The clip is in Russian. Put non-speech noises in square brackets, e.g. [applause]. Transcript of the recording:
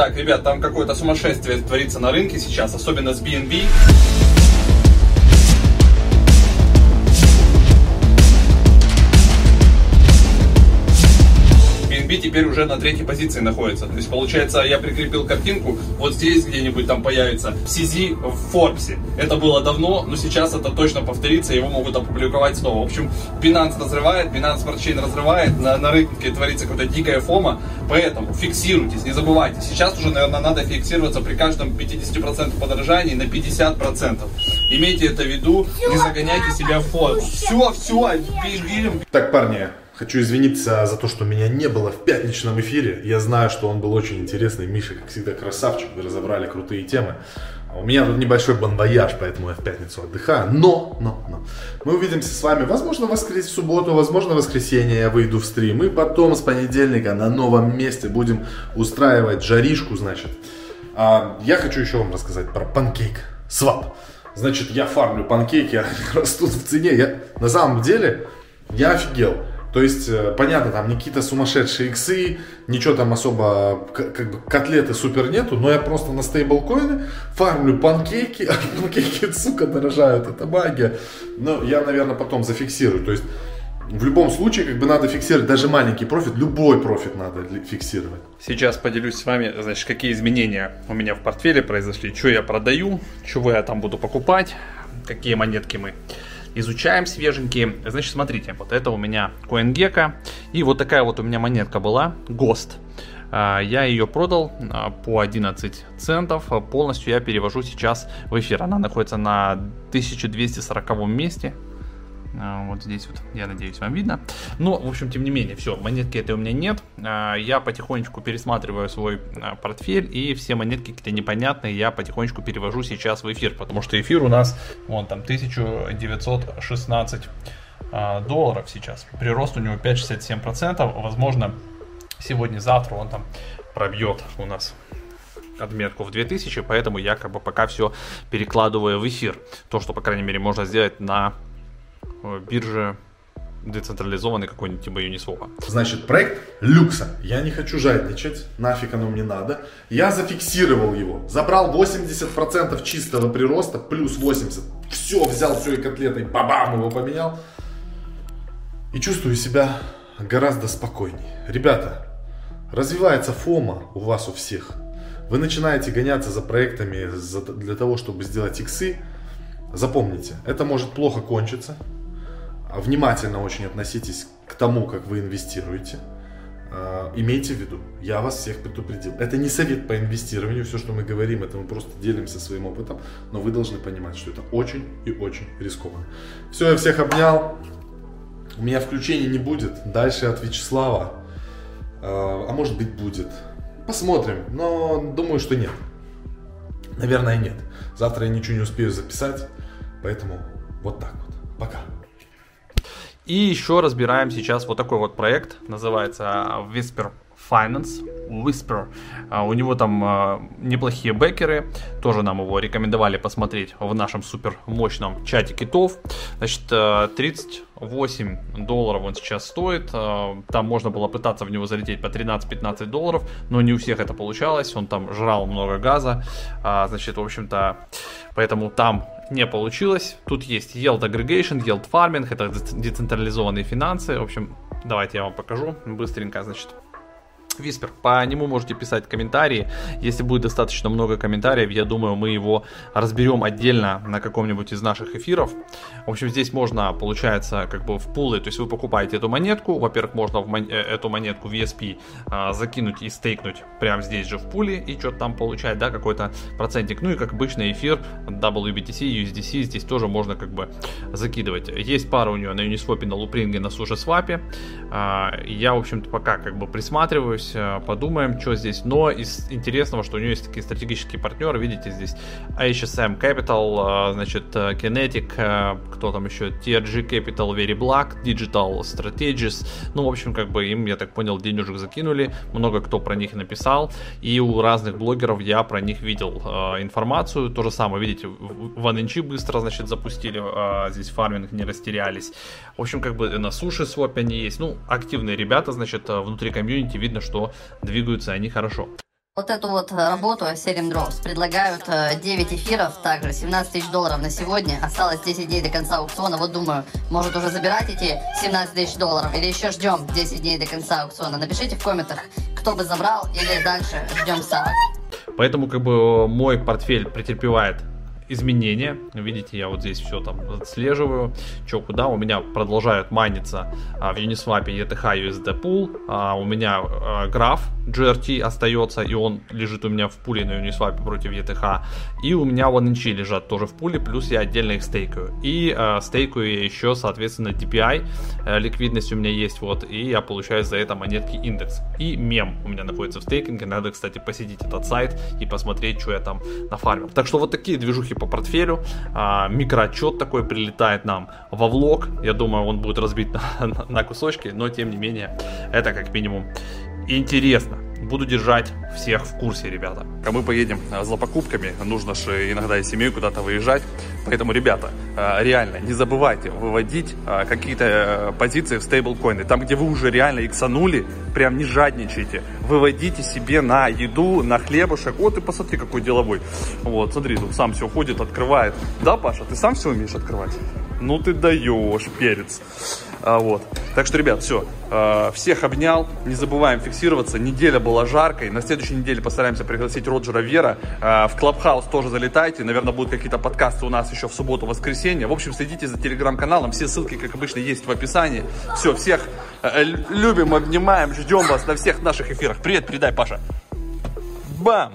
Так, ребят, там какое-то сумасшествие творится на рынке сейчас, особенно с BNB. BNB теперь уже на третьей позиции находится. То есть, получается, я прикрепил картинку, вот здесь где-нибудь там появится CZ в Forbes. Это было давно, но сейчас это точно повторится, его могут опубликовать снова. В общем, Binance разрывает, Binance Smart Chain разрывает, на, на рынке творится какая-то дикая фома, поэтому фиксируйтесь, не забывайте. Сейчас уже, наверное, надо фиксироваться при каждом 50% подорожании на 50%. Имейте это в виду, не загоняйте себя в форму. Все, все, бежим. Так, парни, Хочу извиниться за то, что меня не было в пятничном эфире. Я знаю, что он был очень интересный. Миша, как всегда, красавчик. Вы разобрали крутые темы. А у меня тут небольшой бонвояж, поэтому я в пятницу отдыхаю. Но, но, но. Мы увидимся с вами, возможно, в, воскрес... в субботу, возможно, в воскресенье я выйду в стрим. И потом с понедельника на новом месте будем устраивать жаришку, значит. А, я хочу еще вам рассказать про PancakeSwap. Значит, я фармлю панкейки, [laughs] они растут в цене. Я, на самом деле, я офигел. То есть, э, понятно, там не какие-то сумасшедшие иксы, ничего там особо, как бы котлеты супер нету, но я просто на стейблкоины фармлю панкейки, а [laughs] панкейки, сука, дорожают, это магия. Но я, наверное, потом зафиксирую. То есть, в любом случае, как бы надо фиксировать даже маленький профит, любой профит надо фиксировать. Сейчас поделюсь с вами, значит, какие изменения у меня в портфеле произошли, что я продаю, чего я там буду покупать, какие монетки мы изучаем свеженькие. Значит, смотрите, вот это у меня CoinGecko. И вот такая вот у меня монетка была, GOST. А, я ее продал а, по 11 центов. Полностью я перевожу сейчас в эфир. Она находится на 1240 месте. А, вот здесь вот, я надеюсь, вам видно. Но, в общем, тем не менее, все, монетки этой у меня нет. А, я потихонечку пересматриваю свой а, портфель, и все монетки какие-то непонятные я потихонечку перевожу сейчас в эфир, потому что эфир у нас, вон там, 1916 долларов сейчас. Прирост у него 5,67%. Возможно, сегодня-завтра он там пробьет у нас отметку в 2000, поэтому я как бы пока все перекладываю в эфир. То, что, по крайней мере, можно сделать на бирже децентрализованный какой-нибудь типа Uniswap. Значит, проект люкса. Я не хочу жадничать, нафиг оно мне надо. Я зафиксировал его. Забрал 80% чистого прироста, плюс 80. Все, взял все и котлетой, бабам его поменял. И чувствую себя гораздо спокойнее. Ребята, развивается фома у вас у всех. Вы начинаете гоняться за проектами для того, чтобы сделать иксы. Запомните, это может плохо кончиться внимательно очень относитесь к тому, как вы инвестируете. А, имейте в виду, я вас всех предупредил. Это не совет по инвестированию, все, что мы говорим, это мы просто делимся своим опытом, но вы должны понимать, что это очень и очень рискованно. Все, я всех обнял. У меня включения не будет. Дальше от Вячеслава. А, а может быть будет. Посмотрим, но думаю, что нет. Наверное, нет. Завтра я ничего не успею записать, поэтому вот так вот. Пока. И еще разбираем сейчас вот такой вот проект, называется Whisper Finance, Whisper. А, у него там а, неплохие бэкеры, тоже нам его рекомендовали посмотреть в нашем супер мощном чате китов. Значит, 38 а, долларов он сейчас стоит, там можно было пытаться в него залететь по 13-15 долларов, но не у всех это получалось, он там жрал много газа, значит, в общем-то, поэтому там не получилось. Тут есть Yield Aggregation, Yield Farming, это децентрализованные финансы. В общем, давайте я вам покажу быстренько, значит. Виспер, по нему можете писать комментарии. Если будет достаточно много комментариев, я думаю, мы его разберем отдельно на каком-нибудь из наших эфиров. В общем, здесь можно, получается, как бы в пулы, то есть вы покупаете эту монетку. Во-первых, можно в мон- э, эту монетку в ESP а, закинуть и стейкнуть прямо здесь же в пуле и что-то там получать, да, какой-то процентик. Ну и как обычно эфир, WBTC, USDC, здесь тоже можно как бы закидывать. Есть пара у нее на Uniswap, на Loopring, на SushiSwap. А, я, в общем-то, пока как бы присматриваюсь вернусь, э, подумаем, что здесь. Но из интересного, что у нее есть такие стратегические партнеры, видите, здесь HSM Capital, э, значит, э, Kinetic, кто там еще, TRG Capital, Very Black, Digital Strategies. Ну, в общем, как бы им, я так понял, денежек закинули, много кто про них написал, и у разных блогеров я про них видел информацию. То же самое, видите, в OneInch быстро, значит, запустили, здесь фарминг не растерялись. В общем, как бы на суши своп они есть. Ну, активные ребята, значит, внутри комьюнити видно, что двигаются они хорошо. Вот эту вот работу Serum Drops предлагают 9 эфиров, также 17 тысяч долларов на сегодня. Осталось 10 дней до конца аукциона. Вот думаю, может уже забирать эти 17 тысяч долларов или еще ждем 10 дней до конца аукциона. Напишите в комментах, кто бы забрал или дальше ждем ставок. Поэтому как бы мой портфель претерпевает изменения. Видите, я вот здесь все там отслеживаю, что куда. У меня продолжают майниться а, в Uniswap ETH USD Pool. А, у меня а, граф GRT остается, и он лежит у меня в пуле на Uniswap против ETH. И у меня One Inch лежат тоже в пуле, плюс я отдельно их стейкаю. И а, стейкаю я еще, соответственно, DPI. А, ликвидность у меня есть, вот, и я получаю за это монетки индекс. И мем у меня находится в стейкинге. Надо, кстати, посетить этот сайт и посмотреть, что я там нафармил. Так что вот такие движухи по портфелю. А, микроотчет такой прилетает нам во влог. Я думаю, он будет разбит на, [laughs] на, на кусочки, но тем не менее, это как минимум интересно. Буду держать всех в курсе, ребята. А мы поедем а, за покупками. Нужно же иногда и семью куда-то выезжать. Поэтому, ребята, а, реально, не забывайте выводить а, какие-то э, позиции в стейблкоины. Там, где вы уже реально иксанули, прям не жадничайте. Выводите себе на еду, на хлебушек. Вот и посмотри, какой деловой. Вот, смотри, тут сам все ходит, открывает. Да, Паша, ты сам все умеешь открывать? Ну ты даешь, перец. А, вот. Так что, ребят, все. А, всех обнял. Не забываем фиксироваться. Неделя была жаркой. На следующей неделе постараемся пригласить Роджера Вера. А, в Клабхаус тоже залетайте. Наверное, будут какие-то подкасты у нас еще в субботу-воскресенье. В общем, следите за телеграм-каналом. Все ссылки, как обычно, есть в описании. Все, всех э, любим, обнимаем, ждем вас на всех наших эфирах. Привет, передай, Паша. Бам!